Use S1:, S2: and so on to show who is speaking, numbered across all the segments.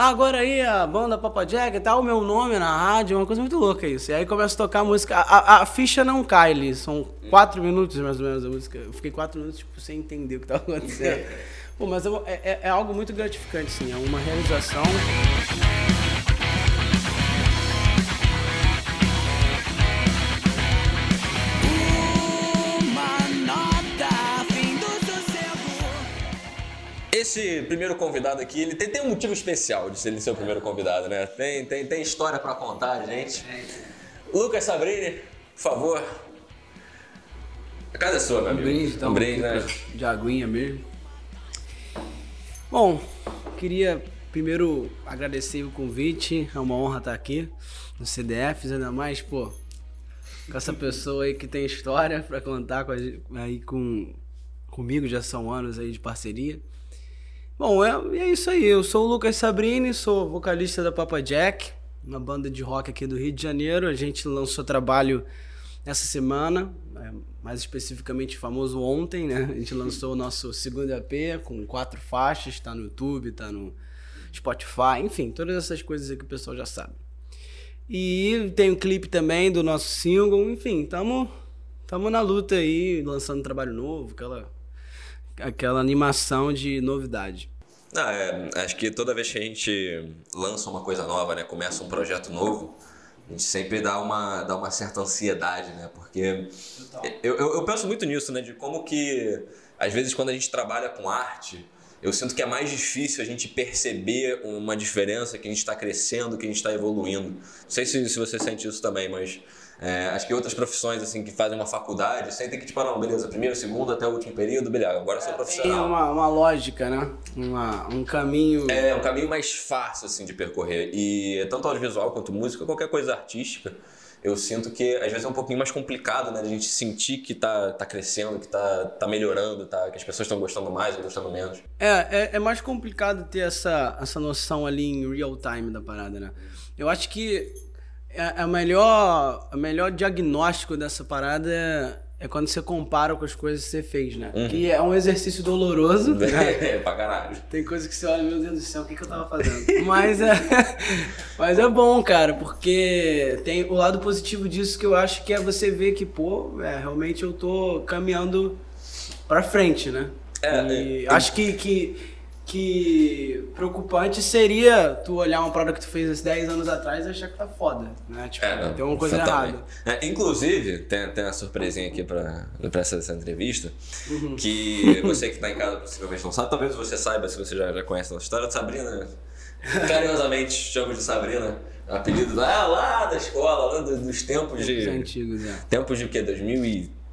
S1: Ah, agora aí a banda Papa Jack e tal, o meu nome na rádio, é uma coisa muito louca isso. E aí começa a tocar a música. A, a, a ficha não cai ali, são quatro minutos mais ou menos a música. Eu fiquei quatro minutos tipo, sem entender o que estava acontecendo. Pô, mas é, é, é algo muito gratificante, sim, é uma realização.
S2: Esse primeiro convidado aqui, ele tem, tem um motivo especial de ser ele ser o primeiro convidado, né? Tem, tem, tem história pra contar, gente. Lucas Sabrini, por favor. A casa é sua, meu
S1: Um
S2: amigo.
S1: brinde, então.
S2: Um brinde, né?
S1: De aguinha mesmo. Bom, queria primeiro agradecer o convite. É uma honra estar aqui no CDFs, ainda mais, pô, com essa pessoa aí que tem história pra contar com a aí com, comigo, já são anos aí de parceria. Bom, é, é isso aí. Eu sou o Lucas Sabrini, sou vocalista da Papa Jack, uma banda de rock aqui do Rio de Janeiro. A gente lançou trabalho essa semana, é, mais especificamente famoso ontem, né? A gente lançou o nosso segundo EP com quatro faixas, tá no YouTube, tá no Spotify, enfim, todas essas coisas que o pessoal já sabe. E tem um clipe também do nosso single, enfim, tamo, tamo na luta aí, lançando trabalho novo, aquela, aquela animação de novidade.
S2: Não, é, acho que toda vez que a gente lança uma coisa nova, né, começa um projeto novo, a gente sempre dá uma, dá uma certa ansiedade, né? Porque eu, eu, eu penso muito nisso, né? De como que, às vezes, quando a gente trabalha com arte, eu sinto que é mais difícil a gente perceber uma diferença, que a gente está crescendo, que a gente está evoluindo. Não sei se, se você sente isso também, mas é, acho que outras profissões, assim, que fazem uma faculdade, sentem que, tipo, ah, não, beleza, primeiro, segundo, até o último período, beleza, agora eu sou
S1: Tem
S2: profissional.
S1: uma, uma lógica, né? Uma, um caminho.
S2: É um caminho mais fácil assim de percorrer. E tanto audiovisual quanto música, qualquer coisa artística, eu sinto que às vezes é um pouquinho mais complicado, né? De a gente sentir que tá, tá crescendo, que tá, tá melhorando, tá, que as pessoas estão gostando mais ou gostando menos.
S1: É, é, é mais complicado ter essa, essa noção ali em real time da parada, né? Eu acho que é, é o melhor, o melhor diagnóstico dessa parada é, é quando você compara com as coisas que você fez, né? Que é um exercício doloroso. né?
S2: É, pra caralho.
S1: Tem coisa que você olha, meu Deus do céu, o que, que eu tava fazendo? mas, é, mas é bom, cara, porque tem o lado positivo disso que eu acho que é você ver que, pô, é, realmente eu tô caminhando pra frente, né?
S2: É,
S1: e
S2: é,
S1: acho que, que, que preocupante seria tu olhar uma parada que tu fez há 10 anos atrás e achar que tá foda, né? Tipo,
S2: É, não,
S1: tem uma coisa errada.
S2: É, inclusive, tem, tem uma surpresinha aqui pra, pra essa, essa entrevista,
S1: Uhum.
S2: que você que tá em casa possivelmente não sabe, talvez você saiba se você já, já conhece a nossa história. Sabrina, carinhosamente chamo de Sabrina, apelido lá, lá da escola, lá do- dos tempos
S1: Os
S2: de...
S1: antigos, é.
S2: Tempos de o quê?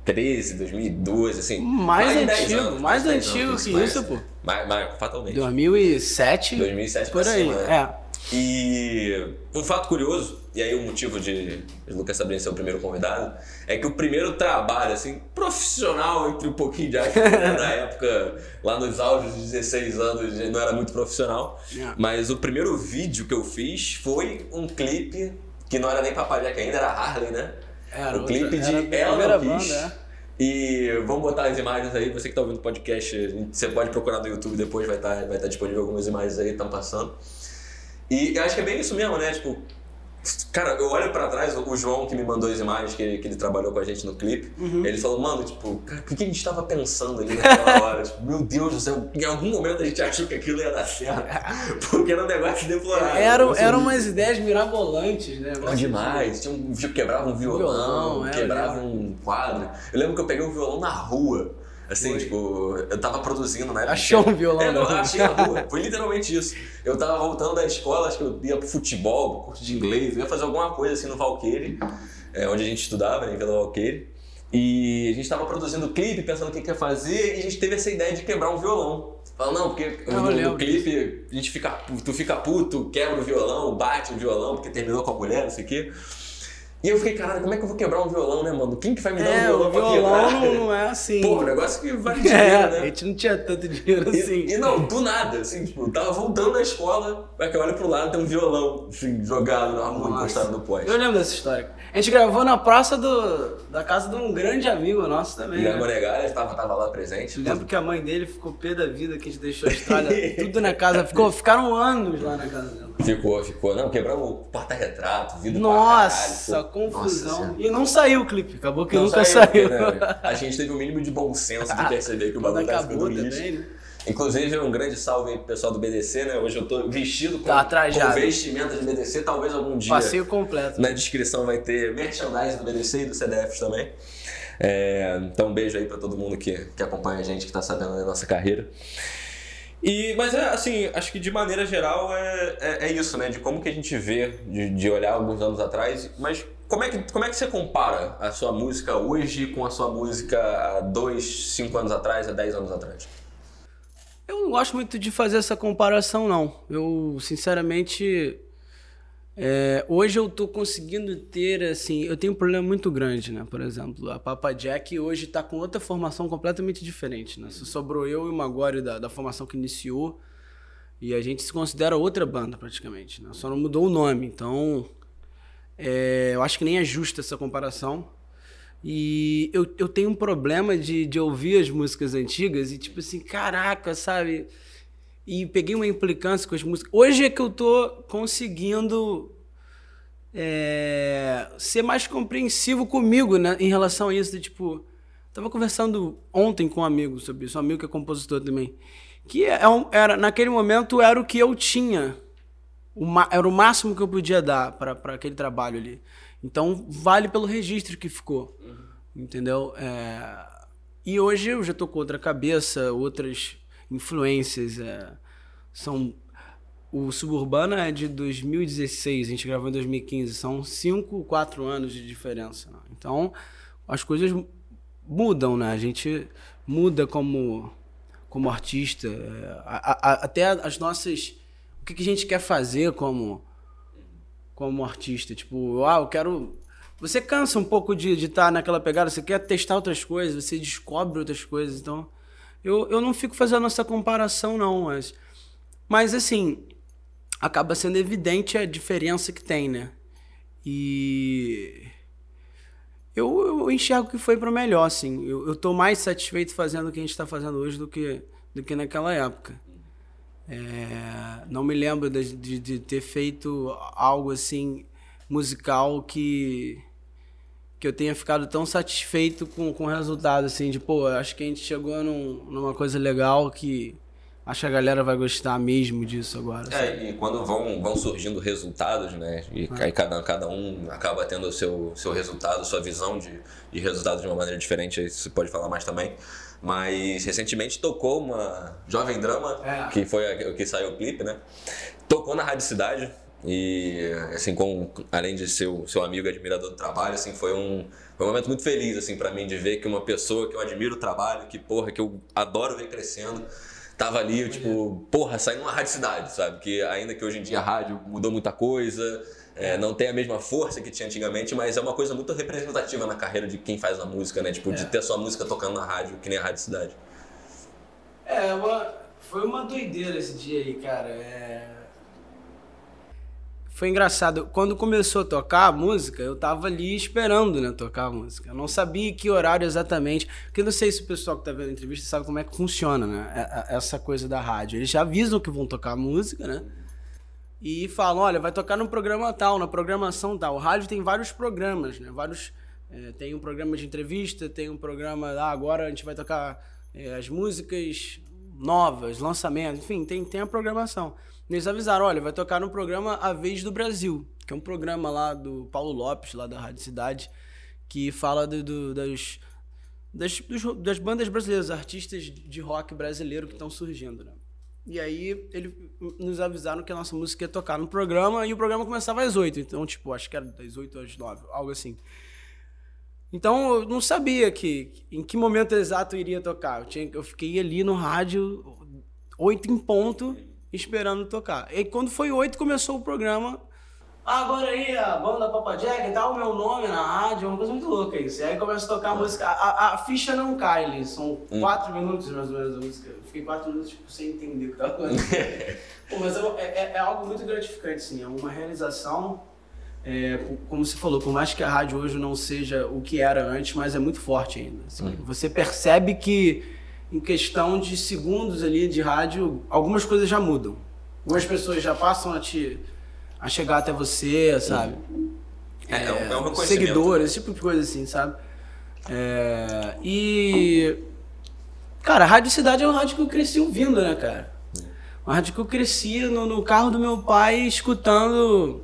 S2: 2013, 2012, assim.
S1: Mais
S2: de 10
S1: antigo,
S2: anos,
S1: mais
S2: de 10
S1: antigo
S2: anos,
S1: que
S2: mais-
S1: isso, pô.
S2: Mais, mais, fatalmente.
S1: 2007,
S2: 2007
S1: por aí,
S2: cima, né?
S1: é.
S2: E um fato curioso, e aí o motivo de, Lucas Sabrina ser o primeiro convidado, é que o primeiro trabalho, assim, profissional, entre um pouquinho de arte, né, na época, lá nos auges de 16 anos, não era muito profissional,
S1: É.
S2: mas o primeiro vídeo que eu fiz foi um clipe que não era nem Papajack ainda, era Harley, né?
S1: Era
S2: o clipe
S1: outra-
S2: de Ela Não Quis.
S1: banda, é.
S2: E vamos botar as imagens aí, você que tá ouvindo o podcast, você pode procurar no YouTube depois, vai estar vai tá disponível algumas imagens aí, estão passando. E eu acho que é bem isso mesmo, né? Tipo, cara, eu olho pra trás, o João que me mandou as imagens que ele, que ele trabalhou com a gente no clipe,
S1: Uhum.
S2: ele falou, mano, tipo, cara, o que a gente tava pensando ali naquela hora? tipo, meu Deus do céu, em algum momento a gente achou que aquilo ia dar certo. Porque era um negócio deplorável.
S1: Eram,
S2: Nossa,
S1: eram umas ideias mirabolantes, né?
S2: Bom demais. Tinha um, tipo, quebrava um violão,
S1: Violão, é,
S2: quebrava
S1: eu
S2: um quadro. Eu lembro que eu peguei um violão na rua. Assim,
S1: Foi.
S2: tipo, eu tava produzindo na época.
S1: Achou um violão
S2: É, não,
S1: rua.
S2: achei na rua. Foi literalmente isso. Eu tava voltando da escola, acho que eu ia pro futebol, pro curso de inglês, eu ia fazer alguma coisa assim no Valqueire, é, onde a gente estudava, né, em Vila Valqueire. E a gente tava produzindo o clipe, pensando o que, que ia fazer, e a gente teve essa ideia de quebrar um violão. Fala, não, porque
S1: Eu
S2: no, no
S1: lembro
S2: clipe a gente fica, tu fica puto, quebra o violão, bate o violão, porque terminou com a mulher, não sei o quê. E eu fiquei, caralho, como é que eu vou quebrar um violão, né, mano? Quem que vai me dar
S1: é,
S2: um violão,
S1: violão
S2: pra quebrar?
S1: não é assim.
S2: Pô, o negócio que vale dinheiro,
S1: É,
S2: né?
S1: a gente não tinha tanto dinheiro
S2: E,
S1: assim.
S2: e não, do nada, assim, tipo, eu tava voltando da escola, aí que eu olho pro lado tem um violão, assim, jogado na rua, encostado no poste.
S1: Eu lembro dessa história. A gente gravou na praça do, da casa de um grande amigo nosso também.
S2: E a
S1: Né?
S2: Monegalha tava, tava lá presente.
S1: Eu lembro que a mãe dele ficou pé da vida que a gente deixou a estrada tudo na casa. Ficou, ficaram anos lá na casa dela.
S2: Ficou, ficou. Não, quebramos o porta-retrato, vidro
S1: Nossa,
S2: caralho. Nossa
S1: confusão.
S2: Senhora.
S1: e não saiu o clipe. Acabou que
S2: Não
S1: nunca
S2: saiu,
S1: saiu.
S2: né? A gente teve o mínimo de bom senso de perceber que o bagulho
S1: acabou
S2: ficando lixo.
S1: né?
S2: Inclusive, um grande salve aí pro pessoal do BDC, né? Hoje eu tô vestido com,
S1: Tá
S2: com vestimenta de BDC, talvez algum dia.
S1: Passeio completo.
S2: Na descrição vai ter merchandise do BDC e do CDF também. É, então, um beijo aí pra todo mundo que, que acompanha a gente, que tá sabendo da nossa carreira. E, mas é assim, acho que de maneira geral é, é, é isso, né? De como que a gente vê, de, de olhar alguns anos atrás. Mas como é, que, como é que você compara a sua música hoje com a sua música há dois, cinco anos atrás, há dez anos atrás?
S1: Eu não gosto muito de fazer essa comparação, não. Eu, sinceramente, é, hoje eu tô conseguindo ter, assim, eu tenho um problema muito grande, né? Por exemplo, a Papa Jack hoje tá com outra formação completamente diferente, né? Só sobrou eu e o Magório da, da formação que iniciou e a gente se considera outra banda, praticamente, né? Só não mudou o nome, então é, eu acho que nem é justa essa comparação. E eu, eu tenho um problema de, de ouvir as músicas antigas e, tipo assim, caraca, sabe? E peguei uma implicância com as músicas. Hoje é que eu tô conseguindo é, ser mais compreensivo comigo, né? Em relação a isso, de, tipo... Tava conversando ontem com um amigo sobre isso, um amigo que é compositor também. Que é um, era, naquele momento era o que eu tinha. O ma- era o máximo que eu podia dar para aquele trabalho ali. Então, vale pelo registro que ficou. Entendeu? É, E hoje eu já tô com outra cabeça, outras influências. é, São. O Suburbana é de 2016, a gente gravou em 2015. São 5, 4 anos de diferença. né? Então, as coisas mudam, né? A gente muda como, como artista. é, a- a- até as nossas. O que, que a gente quer fazer como, como artista. Tipo, ah, eu quero. Você cansa um pouco de estar naquela pegada, você quer testar outras coisas, você descobre outras coisas. Então, eu, eu não fico fazendo essa comparação, não. Mas, mas assim, acaba sendo evidente a diferença que tem, né? E. Eu, eu enxergo que foi para melhor, assim. Eu, eu tô mais satisfeito fazendo o que a gente está fazendo hoje do que, do que naquela época. É, não me lembro de, de, de ter feito algo assim musical que que eu tenha ficado tão satisfeito com, com o resultado assim de pô acho que a gente chegou num, numa coisa legal que acho que a galera vai gostar mesmo disso agora sabe?
S2: É, e quando vão, vão surgindo resultados, né? E aí cada, cada um acaba tendo o seu, seu resultado, sua visão de, de resultado de uma maneira diferente, aí você pode falar mais também. Mas recentemente tocou uma jovem drama,
S1: É.
S2: que foi a, o que saiu o clipe, né? Tocou na Rádio Cidade. E assim, com, além de ser seu amigo e admirador do trabalho, assim, foi um, foi um momento muito feliz assim para mim de ver que uma pessoa que eu admiro o trabalho, que porra, que eu adoro ver crescendo, tava ali, eu, tipo, porra, saindo uma rádio cidade, sabe? Que ainda que hoje em dia a rádio mudou muita coisa, é, não tem a mesma força que tinha antigamente, mas é uma coisa muito representativa na carreira de quem faz a música, né? Tipo, de ter sua música tocando na rádio, que nem a Rádio Cidade.
S1: É, uma, foi uma doideira esse dia aí, cara. É... Foi engraçado. Quando começou a tocar a música, eu tava ali esperando, né, tocar a música. Eu não sabia que horário exatamente. Porque não sei se o pessoal que tá vendo a entrevista sabe como é que funciona, né? é- é- Essa coisa da rádio. Eles já avisam que vão tocar a música, né? E falam, olha, vai tocar no programa tal, na programação tal. O rádio tem vários programas, né? Vários. é, tem um programa de entrevista, tem um programa. Ah, agora a gente vai tocar é, as músicas novas, lançamentos, enfim, tem, tem a programação. Eles avisaram, olha, vai tocar no programa A Vez do Brasil, que é um programa lá do Paulo Lopes, lá da Rádio Cidade, que fala do, do- das, das, dos- das bandas brasileiras, artistas de rock brasileiro que estão surgindo, né? E aí eles nos avisaram que a nossa música ia tocar no programa e o programa começava às 8. Então, tipo, acho que era das 8 às 9, algo assim. Então eu não sabia que em que momento exato eu iria tocar. Eu, tinha, eu fiquei ali no rádio, 8 em ponto, esperando tocar. E quando foi 8, começou o programa. Ah, agora aí a banda Papa Jack, tá o meu nome na rádio, é uma coisa muito louca isso. E aí começa a tocar a música, a, a, ficha não cai ali, são
S2: Hum.
S1: quatro minutos mais ou menos a música. Eu fiquei quatro minutos tipo, sem entender o que tava acontecendo. Pô, mas é, é- é algo muito gratificante, sim, é uma realização. é, co- como você falou, por mais que a rádio hoje não seja o que era antes, mas é muito forte ainda. assim. Você percebe que em questão de segundos ali de rádio, algumas coisas já mudam. Algumas pessoas já passam a te a chegar até você, sabe?
S2: É, é um, é um reconhecimento.
S1: seguidores, esse tipo de coisa assim, sabe? É, e. Cara, a Rádio Cidade é uma rádio que eu cresci ouvindo, né, cara? Uma rádio que eu cresci no, no carro do meu pai escutando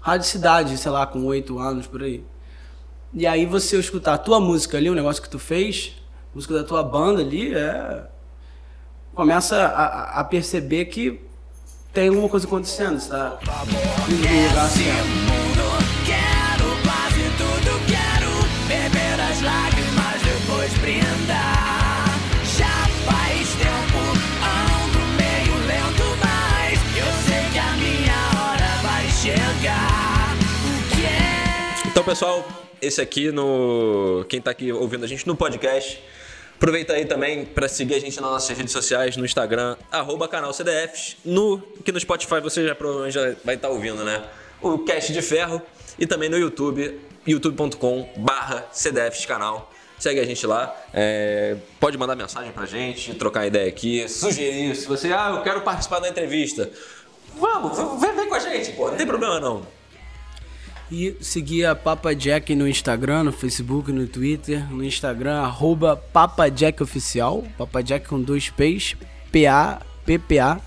S1: Rádio Cidade, sei lá, com oito anos por aí. E aí você escutar a tua música ali, o negócio que tu fez, música da tua banda ali, é. Começa a, a- perceber que tem alguma coisa acontecendo, tá indo no lugar certo.
S3: mundo. Quero quase tudo, quero beber as lágrimas, depois brindar. Já faz tempo, ando meio lento, mas eu sei que a minha hora vai chegar. O que é?
S2: Então, pessoal, esse aqui no. Quem tá aqui ouvindo a gente no podcast. Aproveita aí também para seguir a gente nas nossas redes sociais, no Instagram, arroba canal CDFs. No, que no Spotify você já provavelmente já vai estar ouvindo, né? O Cast de Ferro. E também no YouTube, youtube.com barra CDFs canal. Segue a gente lá. é, pode mandar mensagem pra gente, trocar ideia aqui, sugerir. Se você, ah, eu quero participar da entrevista. Vamos, vem, vem com a gente, pô. Não tem problema não.
S1: E seguir a Papa Jack no Instagram, no Facebook, no Twitter. No Instagram, arroba Papa Jack Oficial. Papa Jack com dois P's. P-A-P-P-A.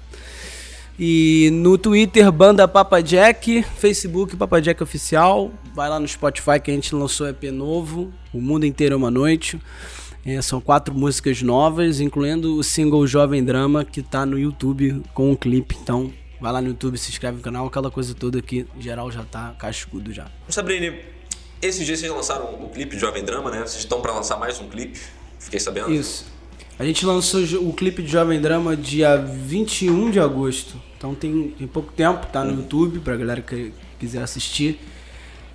S1: E no Twitter, Banda Papa Jack. Facebook, Papa Jack Oficial. Vai lá no Spotify que a gente lançou EP novo. O Mundo Inteiro é uma Noite. É, são quatro músicas novas, incluindo o single Jovem Drama, que tá no YouTube com um clipe. Então, vai lá no YouTube, se inscreve no canal, aquela coisa toda que geral já tá cascudo já.
S2: Sabrine, esses dias vocês lançaram o clipe de Jovem Drama, né? Vocês estão pra lançar mais um clipe, fiquei sabendo.
S1: Isso. A gente lançou o clipe de Jovem Drama dia 21 de agosto. Então tem, tem pouco tempo, tá no YouTube, pra galera que quiser assistir.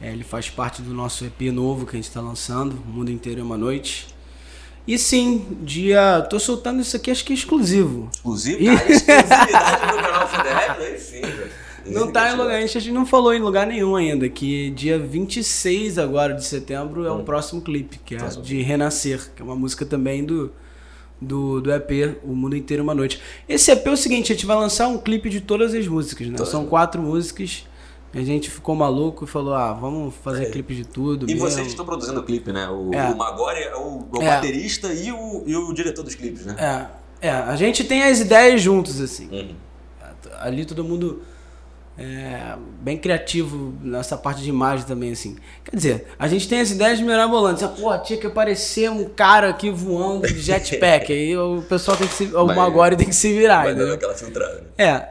S1: É, ele faz parte do nosso EP novo que a gente tá lançando, O Mundo Inteiro é uma Noite. E sim, dia. tô soltando isso aqui, acho que é exclusivo.
S2: Exclusivo? Cara, exclusividade no canal FDR, aí sim, velho.
S1: Não tá em lugar, a gente não falou em lugar nenhum ainda, que dia 26 agora de setembro é o próximo clipe, que é
S2: Próximo.
S1: de Renascer, que é uma música também do, do, do EP, O Mundo Inteiro Uma Noite. Esse EP é o seguinte, a gente vai lançar um clipe de todas as músicas, né?
S2: Todas.
S1: São quatro músicas, a gente ficou maluco e falou, ah, vamos fazer clipe de tudo
S2: E
S1: mesmo.
S2: vocês estão produzindo o clipe, né? O,
S1: É.
S2: o Magori é o, o
S1: É.
S2: baterista e o, e o diretor dos clipes, né?
S1: É, é, a gente tem as ideias juntos, assim.
S2: Uhum.
S1: Ali todo mundo é bem criativo nessa parte de imagem também, assim. Quer dizer, a gente tem as ideias mirabolantes. Ah, Pô, tinha que aparecer um cara aqui voando de jetpack. Aí o pessoal tem que se. O Magori tem que se virar,
S2: Vai dando aquela filtrada. né?
S1: É,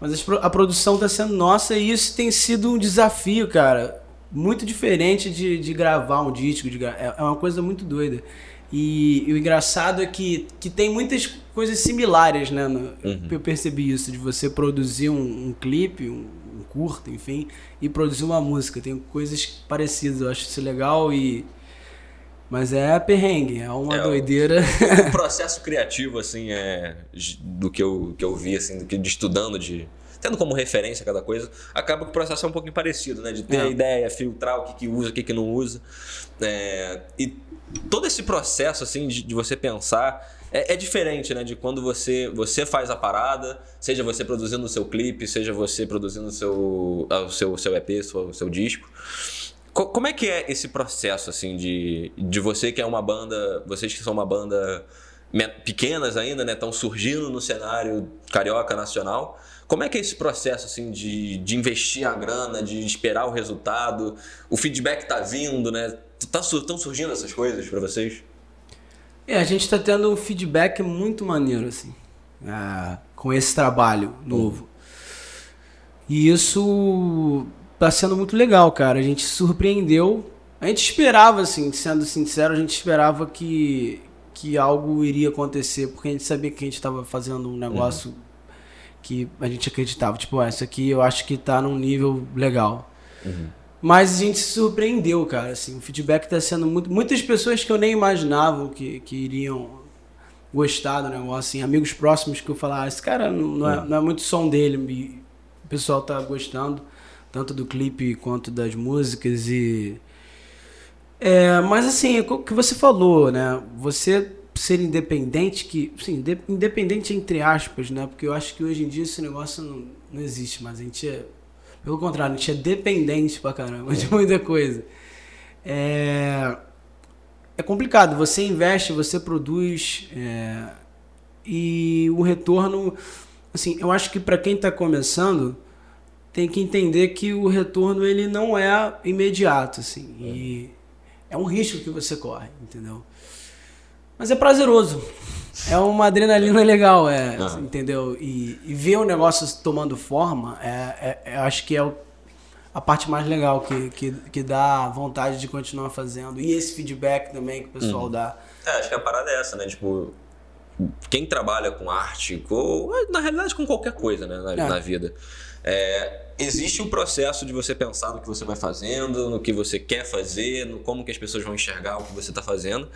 S1: mas a produção tá sendo nossa e isso tem sido um desafio, cara. Muito diferente de, de gravar um disco. De é é uma coisa muito doida. E, e o engraçado é que, que tem muitas coisas similares, né? no- Eu percebi isso, de você produzir um, um clipe, um, um curto, enfim, e produzir uma música. Tem coisas parecidas, eu acho isso legal e. Mas é perrengue, é uma
S2: É, o-
S1: doideira.
S2: o processo criativo, assim, é do que eu, que eu vi, assim, do que de estudando, de tendo como referência cada coisa, acaba que o processo é um pouquinho parecido, né? De ter
S1: É.
S2: a ideia, filtrar o que, que usa, o que, que não usa. É, e todo esse processo, assim, de, de você pensar é, é diferente, né? De quando você, você faz a parada, seja você produzindo o seu clipe, seja você produzindo o seu, o seu, seu EP, seu, seu disco. Co- Como é que é esse processo, assim, de, de você que é uma banda, vocês que são uma banda pequenas ainda, né, estão surgindo no cenário carioca nacional, como é que é esse processo, assim, de, de investir a grana, de esperar o resultado, o feedback tá vindo, né, tá, su- tão surgindo essas coisas pra vocês?
S1: É, a gente tá tendo um feedback muito maneiro, assim, ah, com esse trabalho novo. E isso tá sendo muito legal, cara. A gente se surpreendeu. A gente esperava, assim, sendo sincero, a gente esperava que, que algo iria acontecer, porque a gente sabia que a gente tava fazendo um negócio que a gente acreditava. Tipo, ah, isso aqui eu acho que tá num nível legal. Mas a gente se surpreendeu, cara. Assim, o feedback está sendo muito. Muitas pessoas que eu nem imaginava que, que iriam gostar do negócio, assim, amigos próximos que eu falava, ah, esse cara não, não é, não é muito som dele. O pessoal tá gostando, tanto do clipe quanto das músicas. E. É, mas assim, o que você falou, né? Você ser independente, que. Sim, inde- independente entre aspas, né? Porque eu acho que hoje em dia esse negócio não, não existe mais. A gente é. Pelo contrário, a gente é dependente pra caramba de muita coisa. É, é complicado. Você investe, você produz é, e o retorno, assim, eu acho que para quem está começando tem que entender que o retorno ele não é imediato, assim, e é um risco que você corre, entendeu? Mas é prazeroso. É uma adrenalina legal, é,
S2: Aham.
S1: entendeu? E, e ver o negócio tomando forma, é, é- é- acho que é o- a parte mais legal que, que, que dá vontade de continuar fazendo. E esse feedback também que o pessoal dá.
S2: É, acho que a parada é essa, né? Tipo, quem trabalha com arte, com, na realidade com qualquer coisa, né, na,
S1: É.
S2: na vida, é, existe o processo de você pensar no que você vai fazendo, no que você quer fazer, no como que as pessoas vão enxergar o que você tá fazendo.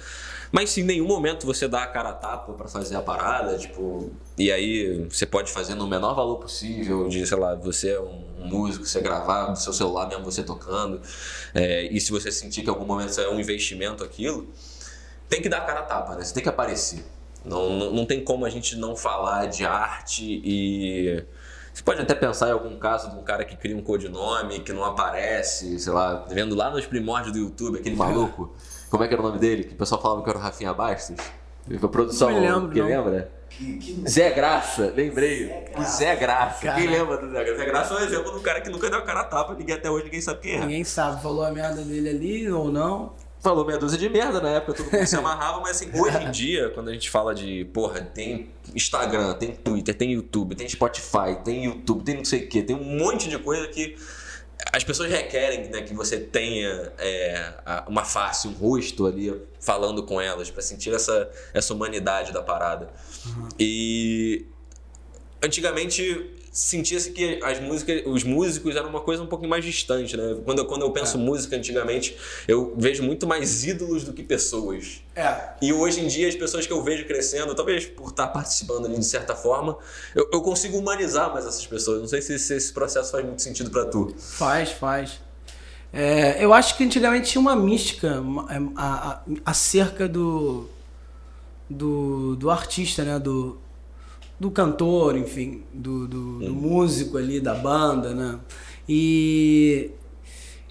S2: Mas se em nenhum momento você dá a cara a tapa pra fazer a parada, tipo, e aí você pode fazer no menor valor possível, de, sei lá, você é um músico, você gravar no seu celular mesmo você tocando, é, e se você sentir que em algum momento é um investimento aquilo, tem que dar a cara a tapa, né? Você tem que aparecer. Não, não, não tem como a gente não falar de arte e. Você pode até pensar em algum caso de um cara que cria um codinome, que não aparece, sei lá, vendo lá nos primórdios do YouTube, aquele maluco. Como é que era o nome dele? Que o pessoal falava que era o Rafinha Bastos. A produção,
S1: Não me lembro,
S2: quem
S1: não.
S2: lembra? Zé Graça, lembrei. Zé Graça.
S1: Cara.
S2: Quem lembra do Zé Graça? Zé Graça é um exemplo do cara que nunca deu a cara a tapa, ninguém até hoje ninguém sabe quem é.
S1: Ninguém sabe, falou a merda dele ali ou não.
S2: Falou meia dúzia de merda na época, todo mundo se amarrava, mas assim, hoje em dia, quando a gente fala de, porra, tem Instagram, tem Twitter, tem YouTube, tem Spotify, tem YouTube, tem não sei o que, tem um monte de coisa que as pessoas requerem né, que você tenha é, uma face, um rosto ali falando com elas, pra sentir essa, essa humanidade da parada. E antigamente sentia-se que as músicas, os músicos eram uma coisa um pouquinho mais distante, né? Quando eu, quando eu penso música antigamente, eu vejo muito mais ídolos do que pessoas.
S1: É.
S2: E hoje em dia, as pessoas que eu vejo crescendo, talvez por estar participando ali de certa forma, eu, eu consigo humanizar mais essas pessoas. Não sei se, se esse processo faz muito sentido pra tu.
S1: Faz, faz. É, eu acho que antigamente tinha uma mística é, acerca do, do, do artista, né? Do, do cantor, enfim, do, do, do músico ali, da banda, né? E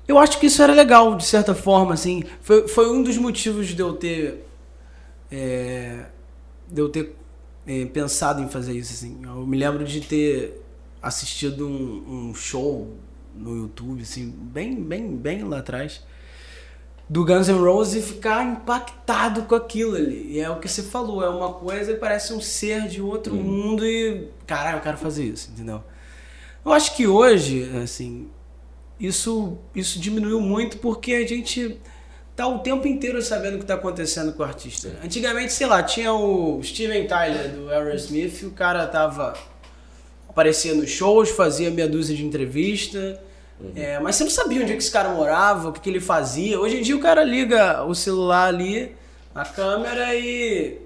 S1: eu acho que isso era legal, de certa forma, assim. Foi, foi um dos motivos de eu ter. é, de eu ter é, pensado em fazer isso, assim. Eu me lembro de ter assistido um, um show no YouTube, assim, bem, bem, bem lá atrás, do Guns N' Roses e ficar impactado com aquilo ali. E é o que você falou, é uma coisa que parece um ser de outro mundo e, caralho, eu quero fazer isso, entendeu? Eu acho que hoje, assim, isso, isso diminuiu muito porque a gente tá o tempo inteiro sabendo o que tá acontecendo com o artista. Antigamente, sei lá, tinha o Steven Tyler do Aerosmith, o cara tava aparecia nos shows, fazia meia dúzia de entrevista, é, mas você não sabia onde é que esse cara morava, o que, que ele fazia. Hoje em dia o cara liga o celular ali, a câmera e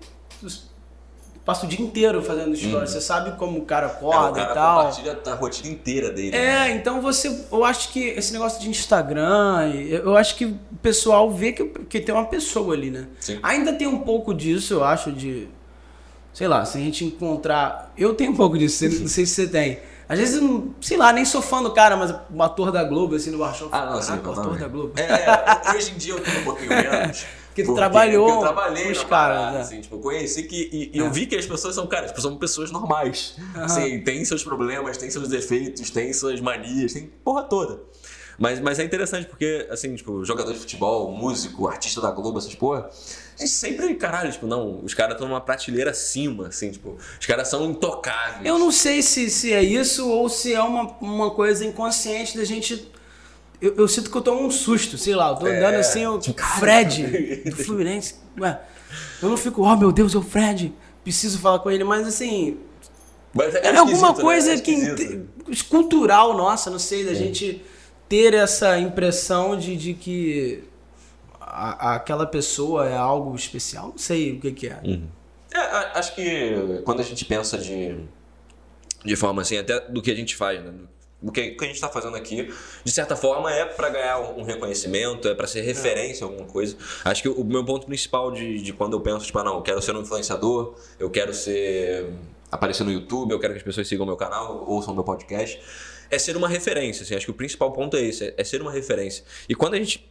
S1: passa o dia inteiro fazendo stories. Você sabe como o cara
S2: É, o
S1: acorda
S2: cara
S1: e tal.
S2: compartilha a rotina inteira dele. né?
S1: É, então você. Eu acho que esse negócio de Instagram, eu eu acho que o pessoal vê que, que tem uma pessoa ali, né?
S2: Sim.
S1: Ainda tem um pouco disso, eu acho, de. Sei lá, se a gente encontrar. Eu tenho um pouco disso, não sei se você tem. Às vezes, sei lá, nem sou fã do cara, mas o ator da Globo, assim, no Barchão.
S2: Ah, não, sim,
S1: o ator da Globo.
S2: É, é, hoje em dia eu tenho um pouquinho menos.
S1: Que tu
S2: porque-
S1: trabalhou
S2: porque eu trabalhei
S1: com os caras,
S2: parada,
S1: né?
S2: assim, tipo, eu conheci que. E, e eu vi que as pessoas são, cara, tipo, são pessoas normais. Assim, tem seus problemas, tem seus defeitos, tem suas manias, tem porra toda. Mas, mas é interessante porque, assim, tipo, jogador de futebol, músico, artista da Globo, essas porra, a gente sempre, caralho, tipo, não, os caras estão numa prateleira acima, assim, tipo, os caras são intocáveis.
S1: Eu não sei se, se é isso ou se é uma, uma coisa inconsciente da gente. Eu, eu sinto que eu tomo um susto, sei lá, eu tô andando
S2: É,
S1: assim, eu.
S2: tipo, cara.
S1: Fred, do Fluminense. Ué, eu não fico, oh meu Deus, é o Fred, preciso falar com ele, mas assim.
S2: Mas
S1: É,
S2: é
S1: alguma
S2: né?
S1: coisa
S2: É
S1: que. cultural nossa, não sei, da gente ter essa impressão de, de que a- aquela pessoa é algo especial. Não sei o que, que é.
S2: É, a- acho que quando a gente pensa de, de forma assim, até do que a gente faz, né? O que, que a gente está fazendo aqui, de certa forma, é para ganhar um reconhecimento, é para ser referência em alguma coisa. Acho que o meu ponto principal de, de quando eu penso, tipo, ah, não, eu quero ser um influenciador, eu quero ser. aparecer no YouTube, eu quero que as pessoas sigam meu canal, ouçam meu podcast, é ser uma referência. Assim, acho que o principal ponto é esse, é, é ser uma referência. E quando a gente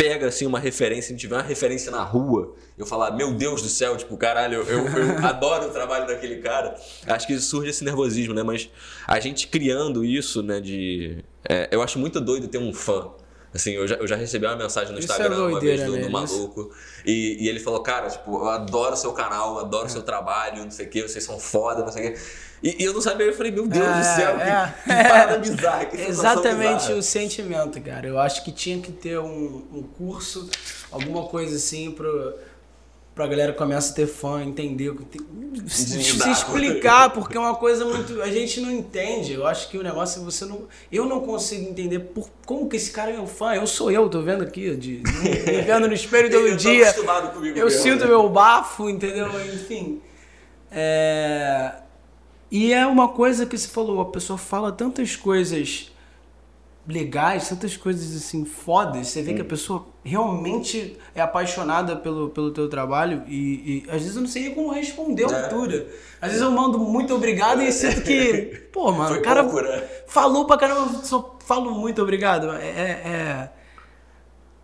S2: pega assim uma referência, a gente vê uma referência na rua, eu falar, meu Deus do céu, tipo, caralho, eu, eu, eu adoro o trabalho daquele cara. Acho que surge esse nervosismo, né? Mas a gente criando isso, né, de. é, eu acho muito doido ter um fã. Assim, eu já, eu já recebi uma mensagem no
S1: Isso é
S2: Instagram uma vez do, do
S1: isso.
S2: maluco. E, e ele falou, cara, tipo, eu adoro seu canal, adoro seu trabalho, não sei o que, vocês são foda, não sei o que. E, e eu não sabia, eu falei, meu Deus do
S1: É,
S2: céu, que,
S1: é,
S2: que
S1: é.
S2: parada bizarra, que
S1: Exatamente
S2: bizarra.
S1: o sentimento, cara. Eu acho que tinha que ter um, um curso, alguma coisa assim, pro, pra galera começar a ter fã, entender. o que tem- Se, se explicar, porque é uma coisa muito. A gente não entende. Eu acho que o negócio é você não. Eu não consigo entender por, como que esse cara é meu fã. Eu sou eu, tô vendo aqui, de, me vendo no espelho todo dia.
S2: acostumado comigo
S1: Eu
S2: mesmo,
S1: sinto
S2: né?
S1: meu bafo, entendeu? Enfim. É... E é uma coisa que você falou, a pessoa fala tantas coisas legais, tantas coisas assim fodas, você vê que a pessoa realmente é apaixonada pelo, pelo teu trabalho e, e às vezes eu não sei nem como responder a
S2: É.
S1: altura. Às vezes eu mando muito obrigado e sinto que, pô, mano,
S2: Foi
S1: o cara
S2: pouco, né?
S1: falou pra caramba, só falo muito obrigado. É, é,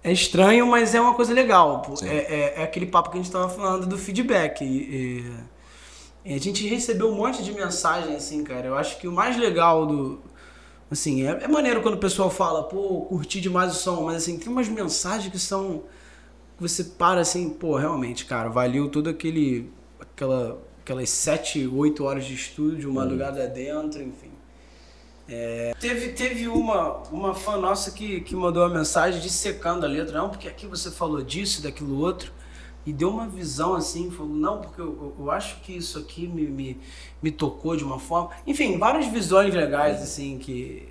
S1: é estranho, mas é uma coisa legal. É, é, é aquele papo que a gente tava falando do feedback. E, e a gente recebeu um monte de mensagem, assim, cara. Eu acho que o mais legal do. Assim, é, é maneiro quando o pessoal fala, pô, curti demais o som, mas assim, tem umas mensagens que são. que você para assim, pô, realmente, cara, valeu todo aquele. aquela. aquelas sete, oito horas de estúdio, madrugada dentro, enfim. É, teve, teve uma, uma fã nossa que, que mandou uma mensagem dissecando a letra, não, porque aqui você falou disso, daquilo outro, e deu uma visão assim, falou, não, porque eu, eu- acho que isso aqui me, me, me tocou de uma forma. Enfim, várias visões legais, assim, que,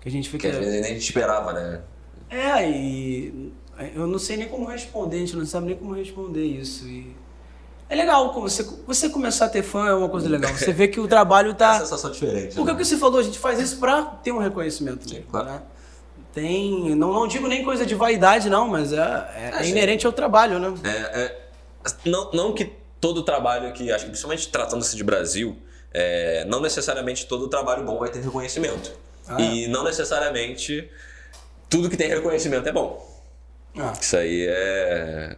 S1: que a gente
S2: Que
S1: fica.
S2: às vezes nem a gente esperava, né?
S1: É, e eu não sei nem como responder, a gente não sabe nem como responder isso. E é legal, você, você começar a ter fã é uma coisa legal. Você vê que o trabalho
S2: É
S1: tá.
S2: uma sensação diferente.
S1: Porque
S2: né?
S1: o que você falou, a gente faz isso pra ter um reconhecimento.
S2: Sim,
S1: né?
S2: claro.
S1: Tem. Não, não digo nem coisa de vaidade, não, mas é, é, é
S2: sim.
S1: inerente ao trabalho, né?
S2: É, é, não, não que todo trabalho que, acho que principalmente tratando-se de Brasil, é, não necessariamente todo trabalho bom vai ter reconhecimento.
S1: Ah,
S2: e não necessariamente tudo que tem reconhecimento é bom.
S1: Ah,
S2: Isso aí é.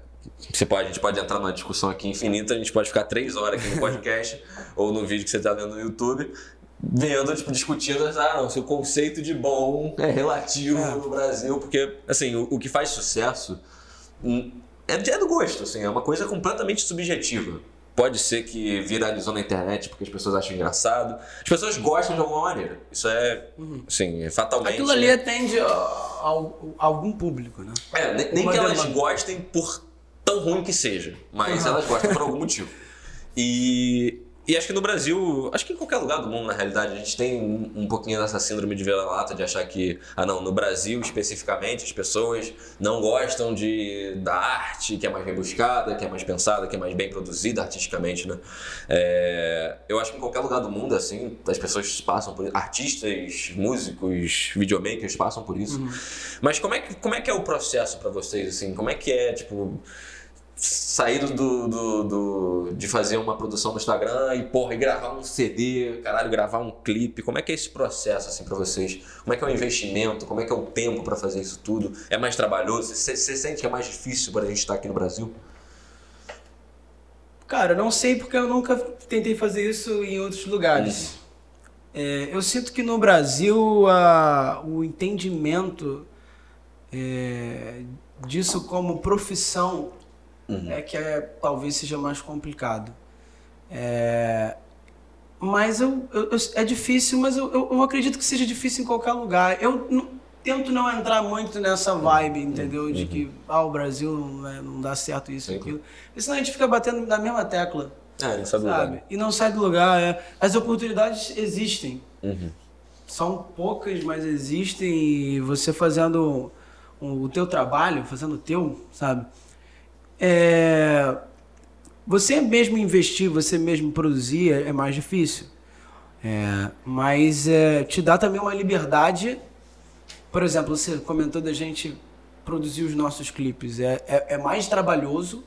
S2: Você pode, a gente pode entrar numa discussão aqui infinita, a gente pode ficar três horas aqui no podcast ou no vídeo que você está vendo no YouTube, vendo, tipo, discutindo, ah, não, se o conceito de bom é relativo
S1: É.
S2: no Brasil, porque, assim, o, o que faz sucesso hum, é, é do gosto, assim, é uma coisa completamente subjetiva. Pode ser que viralizou na internet porque as pessoas acham engraçado. As pessoas gostam de alguma maneira. Isso é, assim, fatalmente.
S1: Aquilo ali atende a, a- a algum público, né?
S2: É, nem, nem que elas
S1: demanda.
S2: gostem por tão ruim que seja, mas
S1: Uhum.
S2: elas gostam por algum motivo. E, e acho que no Brasil, acho que em qualquer lugar do mundo, na realidade, a gente tem um, um pouquinho dessa síndrome de vira-lata, de achar que, ah não, no Brasil especificamente, as pessoas não gostam de, da arte que é mais bem buscada, que é mais pensada, que é mais bem produzida artisticamente, né? É, eu acho que em qualquer lugar do mundo, assim, as pessoas passam por isso. Artistas, músicos, videomakers passam por isso. Mas como é que, como é, que é o processo pra vocês, assim? Como é que é, tipo, sair do, do, do- de fazer uma produção no Instagram e, porra, e gravar um CD, caralho, gravar um clipe? Como é que é esse processo, assim, pra vocês? Como é que é o investimento? Como é que é o tempo pra fazer isso tudo? É mais trabalhoso? Você sente que é mais difícil pra gente estar aqui no Brasil?
S1: Cara, não sei porque eu nunca tentei fazer isso em outros lugares. É, eu sinto que no Brasil a- o entendimento é, disso como profissão é que é, talvez seja mais complicado. É, mas eu, eu- eu- é difícil, mas eu, eu- acredito que seja difícil em qualquer lugar. Eu não- tento não entrar muito nessa vibe, entendeu? De que ah, o Brasil não, é- não dá certo isso e aquilo. Porque senão a gente fica batendo na mesma tecla,
S2: É, não sabe
S1: sabe? E não sai do lugar. é. As oportunidades existem. são poucas, mas existem e você fazendo o, o teu trabalho, fazendo o teu, sabe? É, você mesmo investir, você mesmo produzir é, é mais difícil. É, mas é, te dá também uma liberdade. Por exemplo, você comentou da gente produzir os nossos clipes. É, é, é mais trabalhoso,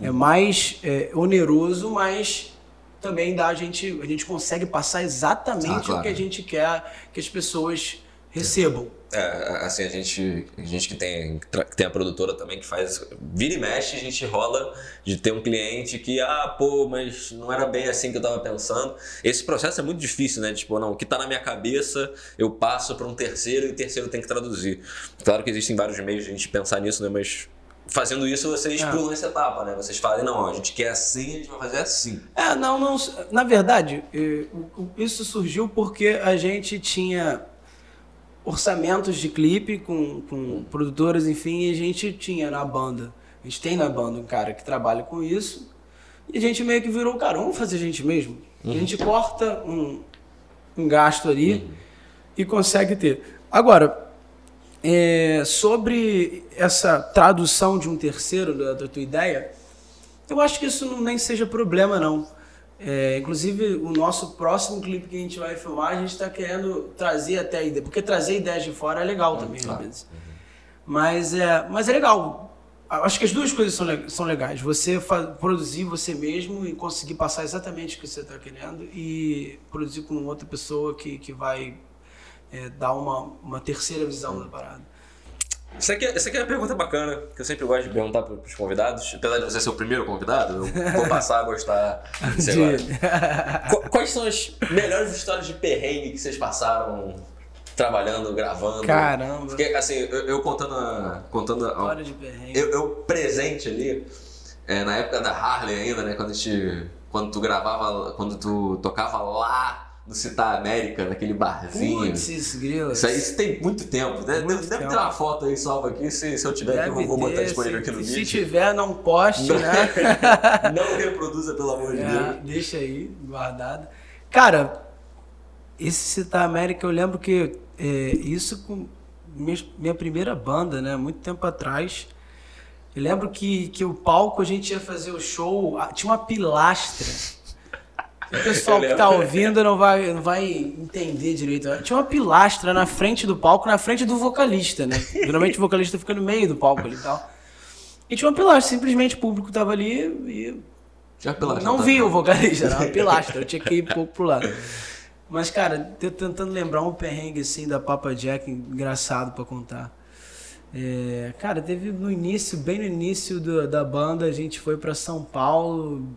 S1: é mais é, oneroso, mas também dá a gente, a gente consegue passar exatamente
S2: Ah, claro.
S1: o que a gente quer que as pessoas recebam.
S2: É, assim, a gente, a gente que tem, que tem a produtora também que faz. Vira e mexe, a gente rola de ter um cliente que, ah, pô, mas não era bem assim que eu tava pensando. Esse processo é muito difícil, né? Tipo, não, o que tá na minha cabeça eu passo para um terceiro e o terceiro tem que traduzir. Claro que existem vários meios de a gente pensar nisso, né? Mas fazendo isso vocês
S1: É.
S2: pulam essa etapa, né? Vocês falam, não, a gente quer assim, a gente vai fazer assim.
S1: É, não, não. Na verdade, eh, isso surgiu porque a gente tinha orçamentos de clipe com, com produtoras, enfim, e a gente tinha na banda. A gente tem na banda um cara que trabalha com isso. E a gente meio que virou, cara, vamos fazer a gente mesmo. E a gente corta um, um gasto ali e consegue ter. Agora, é, sobre essa tradução de um terceiro da, da tua ideia, eu acho que isso não, nem seja problema, não. É, inclusive, o nosso próximo clipe que a gente vai filmar, a gente está querendo trazer até a ideia. Porque trazer ideias de fora é legal também, às
S2: claro.
S1: vezes. Mas é, mas é legal. Acho que as duas coisas são, são legais. Você produzir você mesmo e conseguir passar exatamente o que você está querendo e produzir com outra pessoa que, que vai é, dar uma, uma terceira visão da parada.
S2: Isso aqui, é- isso aqui é uma pergunta bacana, que eu sempre gosto de perguntar para os convidados. Apesar de você ser o primeiro convidado, eu vou passar a gostar disso agora. Qu- Quais são as melhores histórias de perrengue que vocês passaram trabalhando, gravando?
S1: Caramba.
S2: Porque, assim, eu, eu contando a. Contando a-
S1: Hora de perrengue.
S2: eu, eu presente ali, é, na época da Harley ainda, né? Quando, a gente, quando tu gravava, quando tu tocava lá no Citar América, naquele barzinho.
S1: Putz, isso.
S2: Isso aí isso tem muito tempo. Deve,
S1: Muito
S2: deve
S1: tempo.
S2: ter uma foto aí salva aqui. Se, se eu tiver aqui, eu vou botar disponível
S1: se,
S2: aqui no
S1: se
S2: vídeo.
S1: tiver, não poste, né?
S2: Não reproduza, pelo amor de
S1: É,
S2: Deus.
S1: deixa aí, guardado. Cara, esse Citar América, eu lembro que é, isso com minha, minha primeira banda, né? Muito tempo atrás. Eu lembro que, que o palco a gente ia fazer o show, tinha uma pilastra. O pessoal que tá ouvindo não vai, não vai entender direito. Tinha uma pilastra na frente do palco, na frente do vocalista, né? Geralmente o vocalista fica no meio do palco ali e tal. E tinha uma pilastra, simplesmente o público tava ali e
S2: Já pela
S1: não
S2: tá-
S1: vi o vocalista, era uma pilastra, eu tinha que ir um pouco pro lado. Mas, cara, tô tentando lembrar um perrengue assim da Papa Jack, engraçado pra contar. É, cara, teve no início, bem no início do- da banda, a gente foi pra São Paulo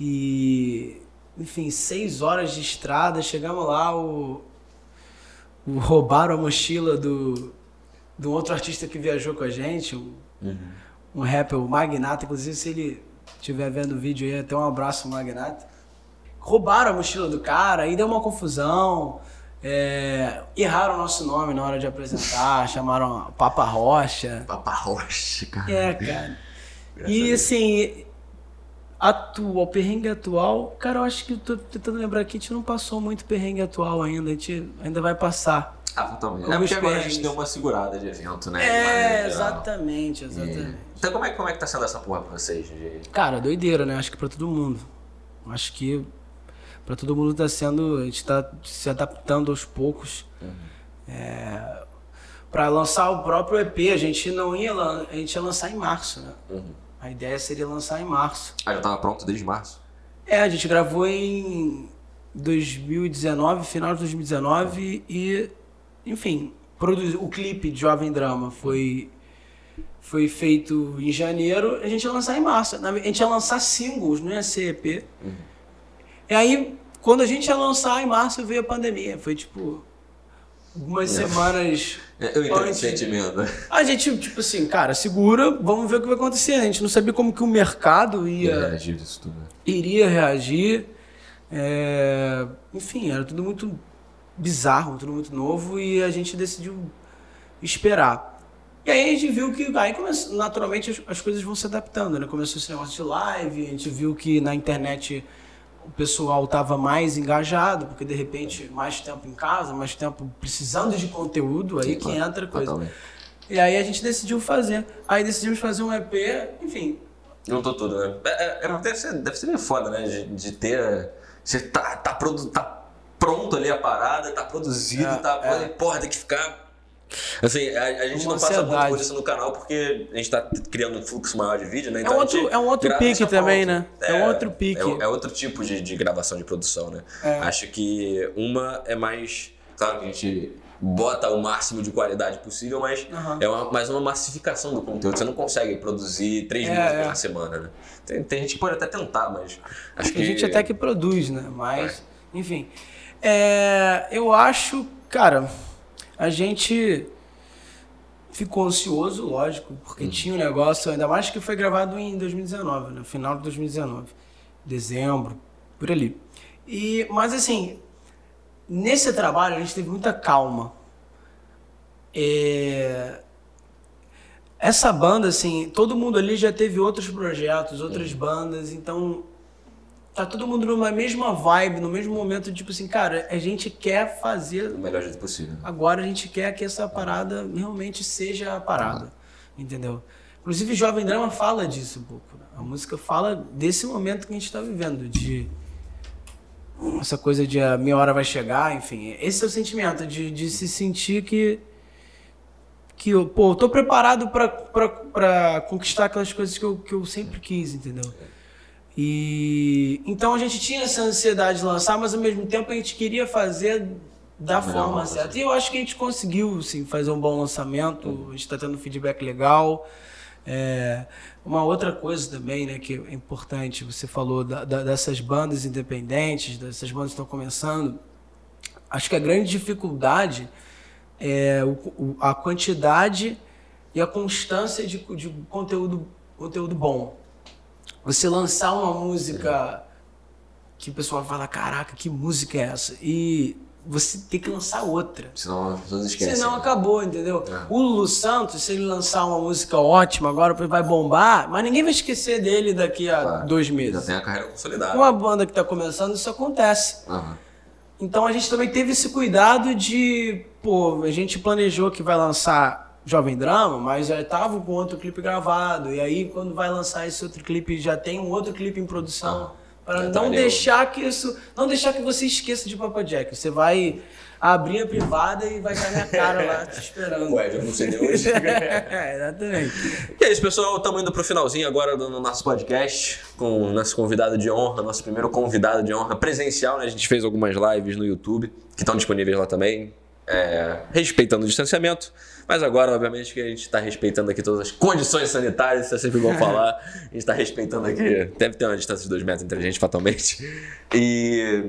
S1: e, enfim, seis horas de estrada, chegamos lá, o, o roubaram a mochila do, do outro artista que viajou com a gente, um, um rapper, o Magnata, inclusive se ele estiver vendo o vídeo aí, até um abraço, Magnata. Roubaram a mochila do cara, aí deu uma confusão. é, erraram o nosso nome na hora de apresentar, chamaram Papa Rocha.
S2: Papa Rocha, cara.
S1: É, cara. E assim, atual, perrengue atual, cara, eu acho que eu tô tentando lembrar aqui, a gente não passou muito perrengue atual ainda, a gente ainda vai passar.
S2: Ah, totalmente. É porque agora a gente deu uma segurada de evento, né?
S1: É, exatamente, exatamente.
S2: Então como é, como é que tá sendo essa porra pra vocês? de-
S1: Cara, doideira, né? Acho que pra todo mundo. Acho que pra todo mundo tá sendo. A gente tá se adaptando aos poucos. É, pra lançar o próprio EP, a gente não ia. A gente ia lançar em março, né? A ideia seria lançar em março.
S2: Ah, já tava pronto desde março?
S1: É, a gente gravou em 2019, final de 2019 e, enfim, produzi- o clipe de Jovem Drama foi foi feito em janeiro, a gente ia lançar em março. A gente ia lançar singles, não ia ser EP. E aí, quando a gente ia lançar em março, veio a pandemia. Foi tipo algumas semanas
S2: É, Eu entendo
S1: Antes-
S2: esse sentimento.
S1: a gente, tipo assim, cara, segura, vamos ver o que vai acontecer. A gente não sabia como que o mercado ia,
S2: reagir disso tudo. né?
S1: iria reagir. É, Enfim, era tudo muito bizarro, tudo muito novo e a gente decidiu esperar. E aí a gente viu que aí começou, naturalmente as, as coisas vão se adaptando, né? Começou esse negócio de live, a gente viu que na internet o pessoal estava mais engajado, porque de repente mais tempo em casa, mais tempo precisando de conteúdo, aí
S2: Sim,
S1: que
S2: claro.
S1: entra a coisa.
S2: Totalmente.
S1: E aí a gente decidiu fazer. Aí decidimos fazer um EP, enfim.
S2: Juntou tudo, né? É, é, é, deve, ser, deve ser meio foda, né? De, de ter. Você tá, tá, produ, tá pronto ali a parada, tá produzido,
S1: É,
S2: tá.
S1: é.
S2: Porra, tem que ficar. Assim, a, a gente
S1: Uma
S2: não passa muito
S1: ansiedade.
S2: por isso no canal porque a gente tá criando um fluxo maior de vídeo, né?
S1: É
S2: Então
S1: um
S2: a gente
S1: outro- é um outro pique também, né? É um outro pique.
S2: É, é outro tipo de, de gravação de produção, né?
S1: É.
S2: Acho que uma é mais. Claro que a gente bota o máximo de qualidade possível, mas
S1: Aham.
S2: é uma, mais uma massificação do conteúdo. Você não consegue produzir três
S1: É,
S2: músicas
S1: é.
S2: na semana, né? Tem, tem gente que pode até tentar, mas acho que.
S1: Tem gente até que produz, né? Mas, enfim. É, eu acho, cara, a gente ficou ansioso, lógico, porque tinha um negócio, ainda mais que foi gravado em 2019, no final de 2019. Dezembro, por ali. E, mas assim, nesse trabalho a gente teve muita calma. É, essa banda, assim, todo mundo ali já teve outros projetos, outras bandas, então tá todo mundo numa mesma vibe, no mesmo momento, tipo assim, cara, a gente quer fazer
S2: do melhor jeito possível.
S1: Agora a gente quer que essa parada realmente seja a parada, entendeu? Inclusive, Jovem Drama fala disso um pouco. né? A música fala desse momento que a gente está vivendo, de essa coisa de a minha hora vai chegar, enfim. Esse é o sentimento de, de se sentir que que eu, pô, eu tô preparado para conquistar aquelas coisas que eu, que eu sempre quis, entendeu? E então a gente tinha essa ansiedade de lançar, mas ao mesmo tempo a gente queria fazer da forma
S2: forma
S1: certa. E eu acho que a gente conseguiu sim, fazer um bom lançamento, a gente está tendo um feedback legal. É, uma outra coisa também, né, que é importante, você falou da- da- dessas bandas independentes, dessas bandas que estão começando. Acho que a grande dificuldade é o- o- a quantidade e a constância de, de conteúdo, conteúdo bom. Você lançar uma música que o pessoal fala, caraca, que música é essa? E você tem que lançar outra.
S2: Senão as pessoas esquecem.
S1: Senão acabou, entendeu?
S2: É.
S1: O Lulu Santos, se ele lançar uma música ótima agora, vai bombar, mas ninguém vai esquecer dele daqui a
S2: Claro.
S1: dois
S2: Já
S1: meses.
S2: tem a carreira consolidada.
S1: Com uma banda que tá começando, isso acontece.
S2: Aham.
S1: Então a gente também teve esse cuidado de, pô, a gente planejou que vai lançar Jovem Drama, mas já tava com outro clipe gravado. E aí quando vai lançar esse outro clipe, já tem um outro clipe em produção.
S2: Ah,
S1: para não
S2: tá ali o-
S1: deixar que isso. Não deixar que você esqueça de Papa Jack. Você vai abrir a privada e vai estar minha cara lá te esperando.
S2: Ué, já não sei de hoje.
S1: é, exatamente.
S2: E é isso, pessoal. Estamos indo pro finalzinho agora do no nosso podcast com o nosso convidado de honra, nosso primeiro convidado de honra presencial. Né? A gente fez algumas lives no YouTube que estão disponíveis lá também, é, respeitando o distanciamento. Mas agora, obviamente, que a gente está respeitando aqui todas as condições sanitárias, isso é sempre bom falar. A gente está respeitando aqui. Deve ter uma distância de dois metros entre a gente, fatalmente. E.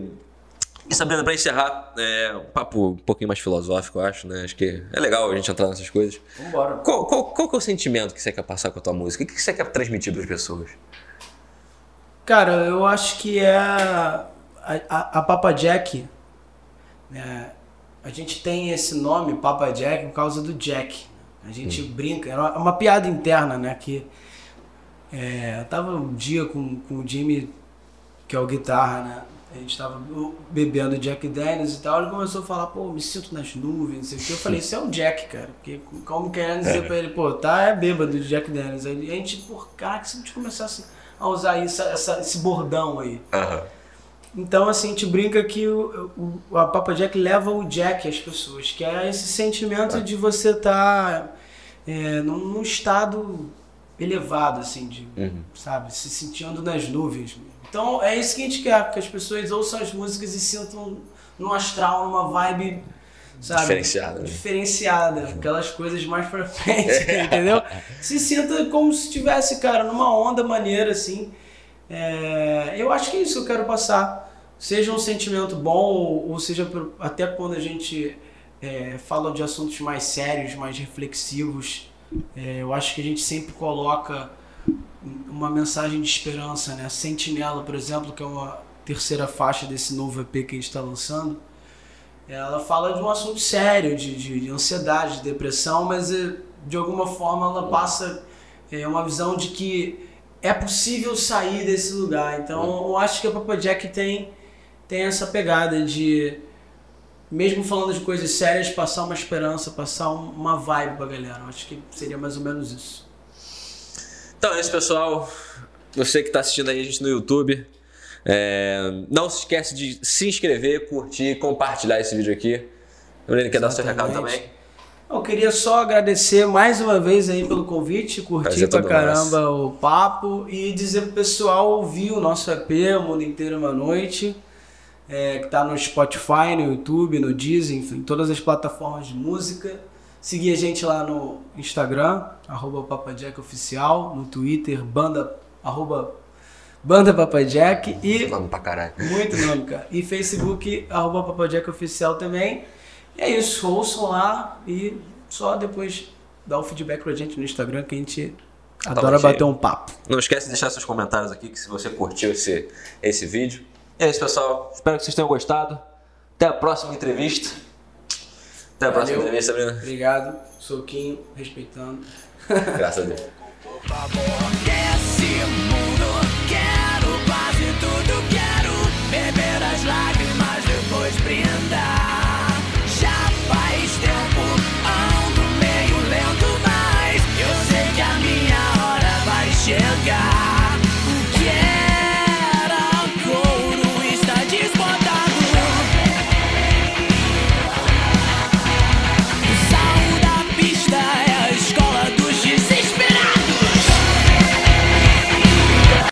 S2: E Sabrina, para encerrar, é um papo um pouquinho mais filosófico, eu acho, né? Acho que é legal a gente entrar nessas coisas.
S1: Vambora.
S2: Qual, qual, qual que é o sentimento que você quer passar com a tua música? O que você quer transmitir para as pessoas?
S1: Cara, eu acho que é a, a, a Papa Jack. né? A gente tem esse nome, Papa Jack, por causa do Jack. A gente brinca, é uma, é piada interna, né? Que é, eu tava um dia com, com o Jimmy, que é o guitarra, né? A gente tava bebendo Jack Daniels e tal, ele começou a falar, pô, me sinto nas nuvens, não sei o que. Eu falei, isso é o Jack, cara. Porque como querendo dizer pra ele, pô, tá é bêbado de Jack Daniels. Aí a gente, pô, caraca, se a gente começasse a usar isso, essa- esse bordão aí.
S2: Aham.
S1: Então, assim, a gente brinca que o, o- a Papa Jack leva o Jack às pessoas, que é esse sentimento de você estar num, num estado elevado, assim, de,
S2: Uhum.
S1: sabe, se sentindo nas nuvens. Então, é isso que a gente quer, que as pessoas ouçam as músicas e sintam no astral, numa vibe, sabe?
S2: Diferenciada, né?
S1: Diferenciada, aquelas coisas mais pra frente, entendeu? Se sinta como se estivesse, cara, numa onda maneira, assim. É, eu acho que é isso que eu quero passar. Seja um sentimento bom, ou, seja, até quando a gente é, fala de assuntos mais sérios, mais reflexivos, é, eu acho que a gente sempre coloca uma mensagem de esperança, né? Sentinela, por exemplo, que é uma terceira faixa desse novo EP que a gente está lançando, ela fala de um assunto sério, de, de, de ansiedade, de depressão, mas eh, de alguma forma ela passa eh, uma visão de que é possível sair desse lugar. Então eu acho que a Papa Jack tem, tem essa pegada de, mesmo falando de coisas sérias, passar uma esperança, passar um- uma vibe pra galera. Eu acho que seria mais ou menos isso.
S2: Então é isso, pessoal. Você que está assistindo aí a gente no YouTube. é, não se esquece de se inscrever, curtir, compartilhar esse vídeo aqui. Lembrando, quer dar seu recado também?
S1: Eu queria só agradecer mais uma vez aí pelo convite, curtir pra caramba o papo e dizer pro pessoal ouvir o nosso EP, O Mundo Inteiro Uma Noite, é, que tá no Spotify, no YouTube, no Deezer, enfim, todas as plataformas de música. Seguir a gente lá no Instagram, arroba Papajack Oficial, no Twitter, banda, arroba Banda Papajack e
S2: Vamos pra caralho.
S1: muito nome, cara. E Facebook, arroba Papajack Oficial também. E é isso, ouçam lá e só depois dá o feedback pra gente no Instagram que a gente adora
S2: cheio.
S1: bater um papo.
S2: Não esquece de deixar seus comentários aqui, que se você curtiu esse, esse vídeo. E é isso, pessoal. Espero que vocês tenham gostado. Até a próxima entrevista. Até a próxima
S1: Valeu.
S2: entrevista, Sabrina.
S1: Obrigado, soquinho, respeitando.
S2: Graças a Deus.